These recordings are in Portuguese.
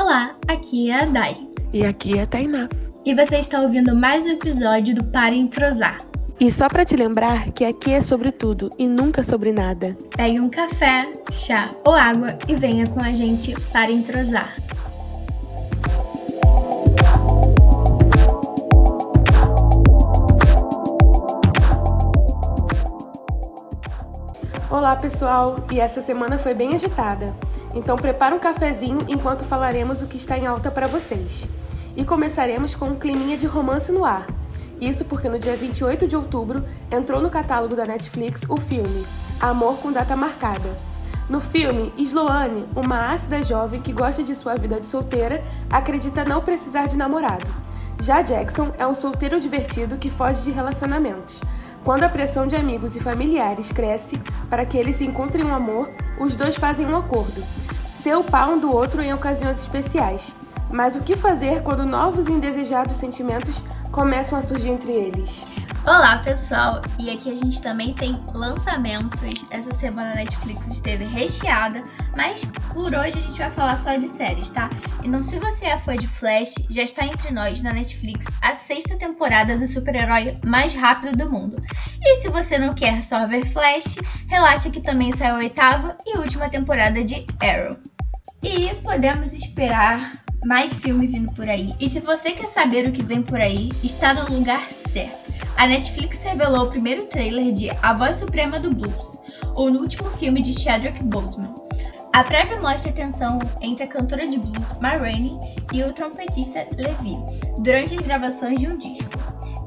Olá, aqui é a Dai. E aqui é a Tainá. E você está ouvindo mais um episódio do Para Entrosar. E só para te lembrar que aqui é sobre tudo e nunca sobre nada. Pegue um café, chá ou água e venha com a gente para entrosar. Olá pessoal, e essa semana foi bem agitada. Então prepara um cafezinho enquanto falaremos o que está em alta para vocês. E começaremos com um climinha de romance no ar. Isso porque no dia 28 de outubro entrou no catálogo da Netflix o filme Amor com Data Marcada. No filme, Sloane, uma ácida jovem que gosta de sua vida de solteira, acredita não precisar de namorado. Já Jackson é um solteiro divertido que foge de relacionamentos. Quando a pressão de amigos e familiares cresce para que eles se encontrem um amor, os dois fazem um acordo: ser o pau um do outro em ocasiões especiais. Mas o que fazer quando novos e indesejados sentimentos começam a surgir entre eles? Olá pessoal, e aqui a gente também tem lançamentos. Essa semana a Netflix esteve recheada, mas por hoje a gente vai falar só de séries, tá? Então, se você é fã de Flash, já está entre nós na Netflix a sexta temporada do super-herói mais rápido do mundo. E se você não quer só ver Flash, relaxa que também saiu a oitava e última temporada de Arrow. E podemos esperar mais filme vindo por aí. E se você quer saber o que vem por aí, está no lugar certo. A Netflix revelou o primeiro trailer de A Voz Suprema do Blues, o último filme de Chadwick Boseman. A prévia mostra a tensão entre a cantora de blues Ma Rainey e o trompetista Levi durante as gravações de um disco.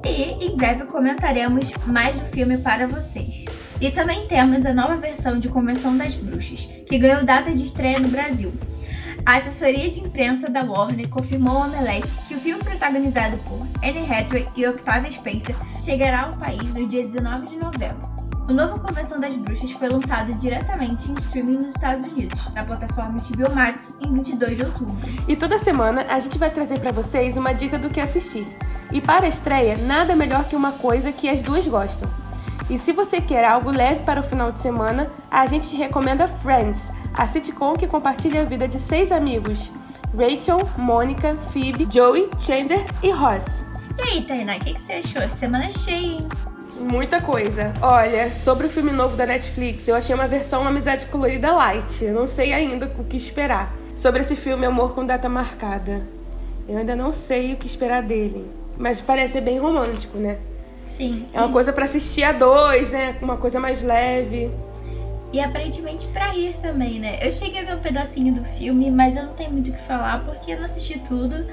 E em breve comentaremos mais do filme para vocês. E também temos a nova versão de Convenção das Bruxas, que ganhou data de estreia no Brasil. A assessoria de imprensa da Warner confirmou ao Omelete que o filme protagonizado por Anne Hathaway e Octavia Spencer chegará ao país no dia 19 de novembro. O novo Convenção das Bruxas foi lançado diretamente em streaming nos Estados Unidos, na plataforma HBO Max, em 22 de outubro. E toda semana a gente vai trazer para vocês uma dica do que assistir. E para a estreia, nada melhor que uma coisa que as duas gostam. E se você quer algo leve para o final de semana, a gente te recomenda Friends, a sitcom que compartilha a vida de seis amigos: Rachel, Mônica, Phoebe, Joey, Chandler e Ross. E aí, Tainá, o que, que você achou? Semana cheia, hein? Muita coisa. Olha, sobre o filme novo da Netflix, eu achei uma versão Amizade Colorida Light. Eu não sei ainda o que esperar. Sobre esse filme Amor com Data Marcada. Eu ainda não sei o que esperar dele. Mas parece ser bem romântico, né? Sim. É uma isso. coisa para assistir a dois, né? Uma coisa mais leve. E aparentemente pra rir também, né? Eu cheguei a ver um pedacinho do filme, mas eu não tenho muito o que falar porque eu não assisti tudo.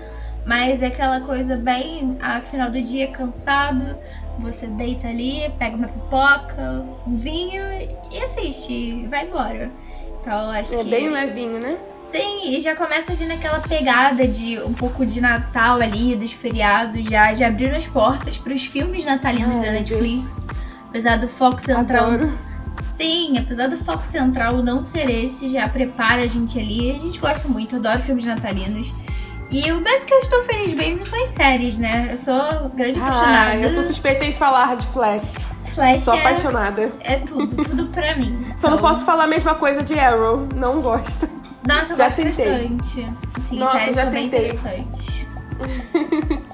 Mas é aquela coisa bem, a final do dia, cansado, você deita ali, pega uma pipoca, um vinho e assiste, vai embora. Então acho É que. bem levinho, né? Sim, e já começa vindo aquela pegada de um pouco de Natal ali, dos feriados, já, já abriram as portas para os filmes natalinos Ai, da Netflix. Apesar do foco central Adoro. Sim, apesar do foco central não ser esse, já prepara a gente ali. A gente gosta muito, adoro filmes natalinos. E o mesmo que eu estou feliz mesmo são as séries, né? Eu sou grande apaixonada. Ah, eu sou suspeita em falar de Flash. Flash Sou é, apaixonada. é tudo, tudo pra mim. Só não Então, posso falar a mesma coisa de Arrow. Não gosto. Nossa, eu já gosto tentei. bastante. Sim, Nossa, séries já são bem tentei. interessantes.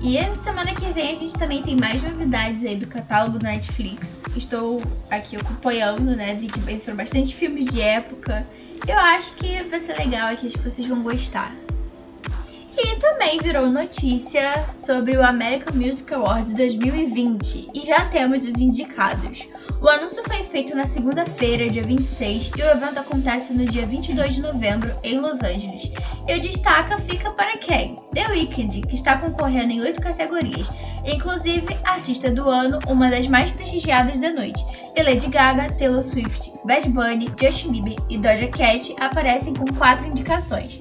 E essa semana que vem a gente também tem mais novidades aí do catálogo Netflix. Estou aqui acompanhando, né? Vi que entrou bastante filmes de época. Eu acho que vai ser legal aqui, acho que vocês vão gostar. E também virou notícia sobre o American Music Awards 2020 e já temos os indicados. O anúncio foi feito na segunda-feira, dia 26, e o evento acontece no dia 22 de novembro em Los Angeles. E o destaque fica para quem? The Weeknd, que está concorrendo em oito categorias, inclusive Artista do Ano, uma das mais prestigiadas da noite. E Lady Gaga, Taylor Swift, Bad Bunny, Justin Bieber e Doja Cat aparecem com quatro indicações.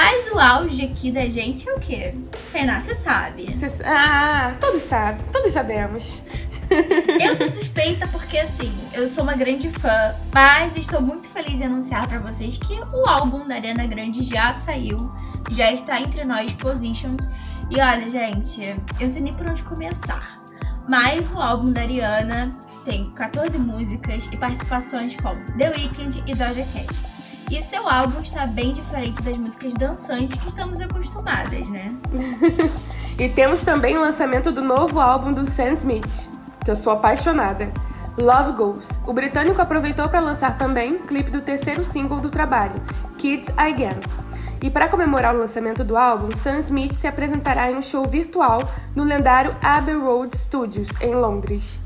Mas o auge aqui da gente é o quê? Tainá, você sabe. Cês- Ah, todos sabem. Todos sabemos. Eu sou suspeita porque, assim, eu sou uma grande fã, mas estou muito feliz em anunciar pra vocês que o álbum da Ariana Grande já saiu, já está entre nós, Positions. E olha, gente, eu não sei nem por onde começar. Mas o álbum da Ariana tem 14 músicas e participações com The Weeknd e Doja Cat. E o seu álbum está bem diferente das músicas dançantes que estamos acostumadas, né? e temos também o lançamento do novo álbum do Sam Smith, que eu sou apaixonada. Love Goes. O britânico aproveitou para lançar também clipe do terceiro single do trabalho, Kids Again. E para comemorar o lançamento do álbum, Sam Smith se apresentará em um show virtual no lendário Abbey Road Studios, em Londres.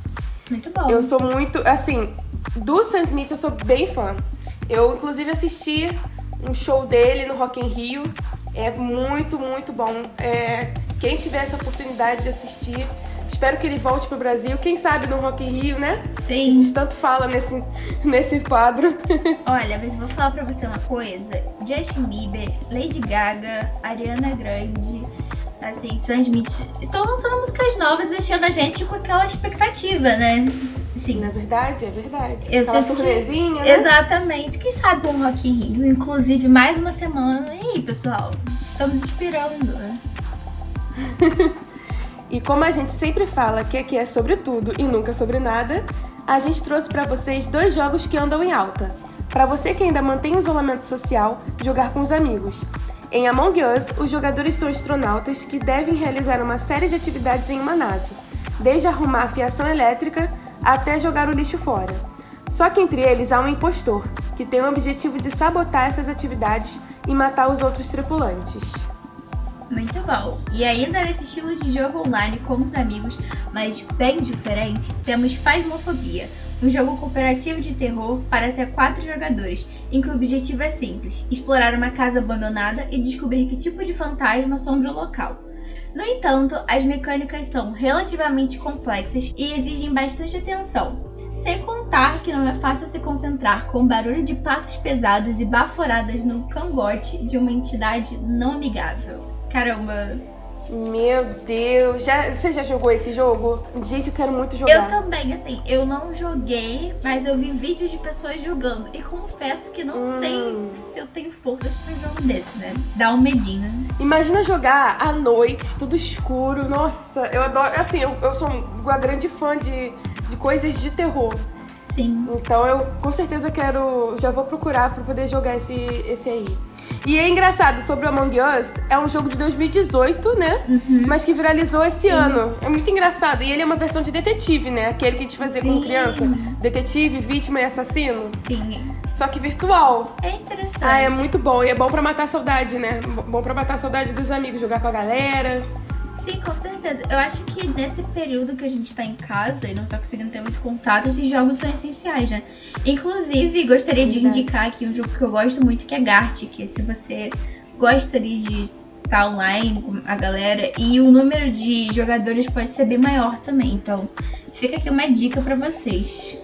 Muito bom. Eu sou muito, assim, do Sam Smith eu sou bem fã. Eu, inclusive, assisti um show dele no Rock in Rio. É muito, muito bom. É, quem tiver essa oportunidade de assistir, espero que ele volte pro Brasil. Quem sabe no Rock in Rio, né? Sim. A gente tanto fala nesse, nesse quadro. Olha, mas eu vou falar pra você uma coisa. Justin Bieber, Lady Gaga, Ariana Grande, assim, Sam Smith estão lançando músicas novas, deixando a gente com aquela expectativa, né? Sim. Na verdade, é verdade. Eu Aquela turnezinha, que... né? Exatamente. Quem sabe um Rock in Rio, inclusive mais uma semana. E aí, pessoal? Estamos esperando. Né? e como a gente sempre fala que aqui é sobre tudo e nunca sobre nada, a gente trouxe para vocês dois jogos que andam em alta. Para você que ainda mantém o isolamento social, jogar com os amigos. Em Among Us, os jogadores são astronautas que devem realizar uma série de atividades em uma nave, desde arrumar a fiação elétrica até jogar o lixo fora. Só que entre eles há um impostor, que tem o objetivo de sabotar essas atividades e matar os outros tripulantes. Muito bom! E ainda nesse estilo de jogo online com os amigos, mas bem diferente, temos Phasmophobia, um jogo cooperativo de terror para até quatro jogadores, em que o objetivo é simples: explorar uma casa abandonada e descobrir que tipo de fantasma assombra o local. No entanto, as mecânicas são relativamente complexas e exigem bastante atenção. Sem contar que não é fácil se concentrar com o barulho de passos pesados e baforadas no cangote de uma entidade não amigável. Caramba, meu Deus, já, você já jogou esse jogo? Gente, eu quero muito jogar. Eu também, assim, eu não joguei, mas eu vi vídeos de pessoas jogando. E confesso que não hum. sei se eu tenho forças pra um jogo desse, né? Dá um medinho, né? Imagina jogar à noite, tudo escuro. Nossa, eu adoro. Assim, eu, eu sou uma grande fã de, de coisas de terror. Sim. Então eu com certeza quero. Já vou procurar pra poder jogar esse, esse aí. E é engraçado, sobre o Among Us, é um jogo de 2018, né? Uhum. Mas que viralizou esse Sim. ano. É muito engraçado. E ele é uma versão de detetive, né? Aquele que te fazia Sim. como criança. Detetive, vítima e assassino. Sim. Só que virtual. É interessante. Ah, é muito bom. E é bom pra matar a saudade, né? Bom pra matar a saudade dos amigos, jogar com a galera. Sim, com certeza. Eu acho que nesse período que a gente tá em casa e não tá conseguindo ter muito contato, esses jogos são essenciais, né? Inclusive, gostaria de indicar aqui um jogo que eu gosto muito, que é Gart, que se você gostaria de estar tá online com a galera e o número de jogadores pode ser bem maior também. Então, fica aqui uma dica para vocês.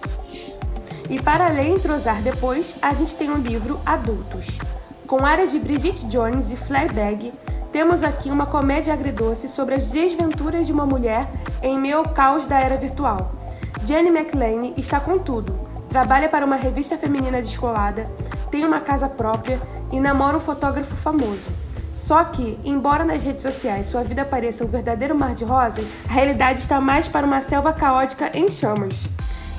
E para ler e entrosar depois, a gente tem um livro Adultos, com áreas de Bridget Jones e Fleabag temos aqui uma comédia agridoce sobre as desventuras de uma mulher em meio ao caos da era virtual. Jenny McLean está com tudo. Trabalha para uma revista feminina descolada, tem uma casa própria e namora um fotógrafo famoso. Só que, embora nas redes sociais sua vida pareça um verdadeiro mar de rosas, a realidade está mais para uma selva caótica em chamas.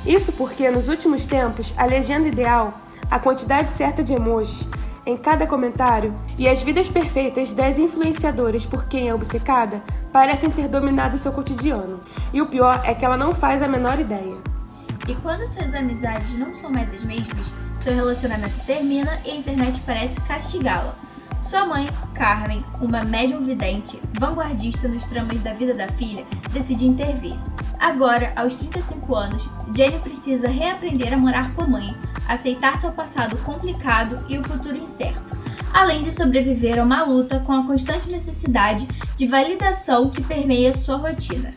Isso porque, nos últimos tempos, a legenda ideal, a quantidade certa de emojis, em cada comentário e as vidas perfeitas das influenciadoras por quem é obcecada parecem ter dominado seu cotidiano. E o pior é que ela não faz a menor ideia. E quando suas amizades não são mais as mesmas, seu relacionamento termina e a internet parece castigá-la. Sua mãe, Carmen, uma médium vidente, vanguardista nos tramas da vida da filha, decide intervir. Agora, aos 35 anos, Jenny precisa reaprender a morar com a mãe, aceitar seu passado complicado e o futuro incerto, além de sobreviver a uma luta com a constante necessidade de validação que permeia sua rotina.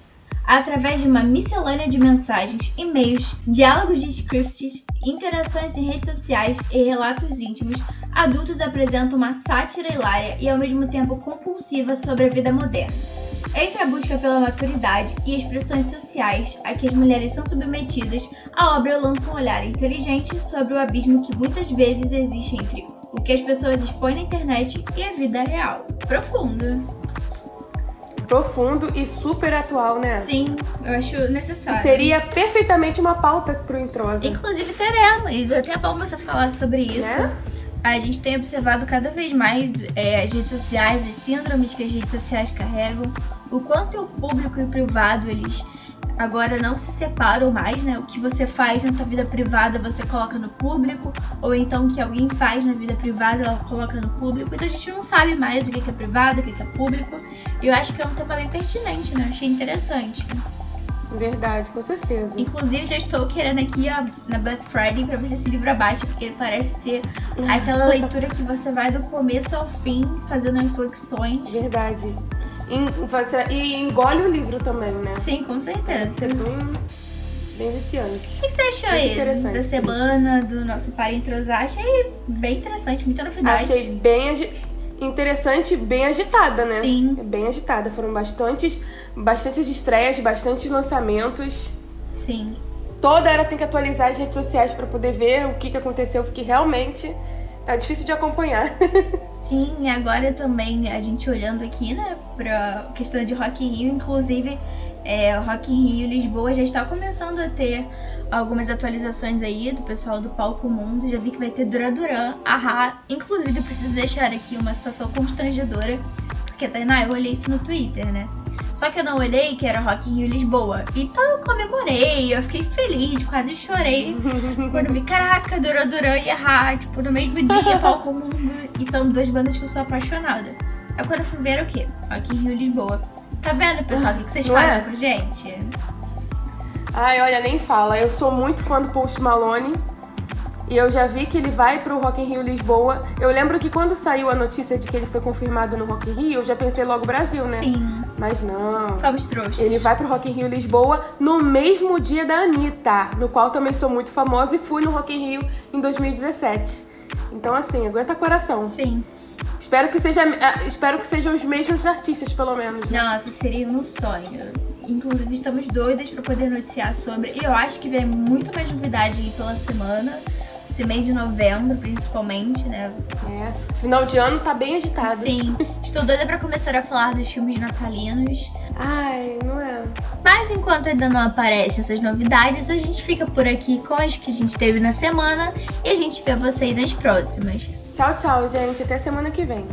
Através de uma miscelânea de mensagens, e-mails, diálogos de scripts, interações em redes sociais e relatos íntimos, adultos apresentam uma sátira hilária e ao mesmo tempo compulsiva sobre a vida moderna. Entre a busca pela maturidade e as pressões sociais a que as mulheres são submetidas, a obra lança um olhar inteligente sobre o abismo que muitas vezes existe entre o que as pessoas expõem na internet e a vida real. Profundo. Profundo e super atual, né? Sim, eu acho necessário. Seria perfeitamente uma pauta pro Introsa. Inclusive teremos. É até bom você falar sobre isso. Né? A gente tem observado cada vez mais é, as redes sociais, as síndromes que as redes sociais carregam, o quanto o público e o privado eles agora não se separam mais, né? O que você faz na sua vida privada você coloca no público, ou então o que alguém faz na vida privada ela coloca no público. Então a gente não sabe mais o que é privado, o que é público. E eu acho que é um tema bem pertinente, né? achei interessante. Verdade, com certeza. Inclusive, já estou querendo aqui ó, na Black Friday para você esse livro abaixo, porque ele parece ser aquela leitura que você vai do começo ao fim fazendo reflexões. Verdade. E engole o livro também, né? Sim, com certeza. É bem, bem viciante. O que você achou aí da semana do nosso Para Entrosar? Achei bem interessante, muita novidade. Achei bem interessante, bem agitada, né? Sim. Bem agitada. Foram bastantes, bastantes estreias, bastantes lançamentos. Sim. Toda era tem que atualizar as redes sociais para poder ver o que, que aconteceu, porque realmente Tá difícil de acompanhar. Sim, e agora também a gente olhando aqui, né, pra questão de Rock in Rio, inclusive é, o Rock in Rio Lisboa já está começando a ter algumas atualizações aí do pessoal do Palco Mundo. Já vi que vai ter Duran Duran, Ahá. Inclusive, eu preciso deixar aqui uma situação constrangedora, porque, Tainá, eu olhei isso no Twitter, né? Só que eu não olhei que era Rock in Rio Lisboa. Então eu comemorei, eu fiquei feliz, quase chorei. quando vi, caraca, Duran Duran e Ahá, tipo, no mesmo dia, Palco Mundo. E são duas bandas que eu sou apaixonada. Aí quando eu fui ver o quê? Rock in Rio Lisboa. Tá vendo, pessoal, o que, que vocês não fazem é? com gente? Ai, olha, nem fala. Eu sou muito fã do Post Malone. E eu já vi que ele vai pro Rock in Rio Lisboa. Eu lembro que quando saiu a notícia de que ele foi confirmado no Rock in Rio, eu já pensei logo Brasil, né? Sim. Mas não. Fomos trouxas. Ele vai pro Rock in Rio Lisboa no mesmo dia da Anitta, no qual também sou muito famosa e fui no Rock in Rio em 2017. Então, assim, aguenta coração. Sim. Espero que, seja, ah, espero que sejam os mesmos artistas, pelo menos. Né? Nossa, seria um sonho. Inclusive, estamos doidas para poder noticiar sobre. E eu acho que vem muito mais novidade aí pela semana esse mês de novembro, principalmente, né? É. Final de ano tá bem agitado. Sim. Estou doida pra começar a falar dos filmes natalinos. Ai, não é. Mas enquanto ainda não aparecem essas novidades, a gente fica por aqui com as que a gente teve na semana e a gente vê vocês nas próximas. Tchau, tchau, gente. Até semana que vem.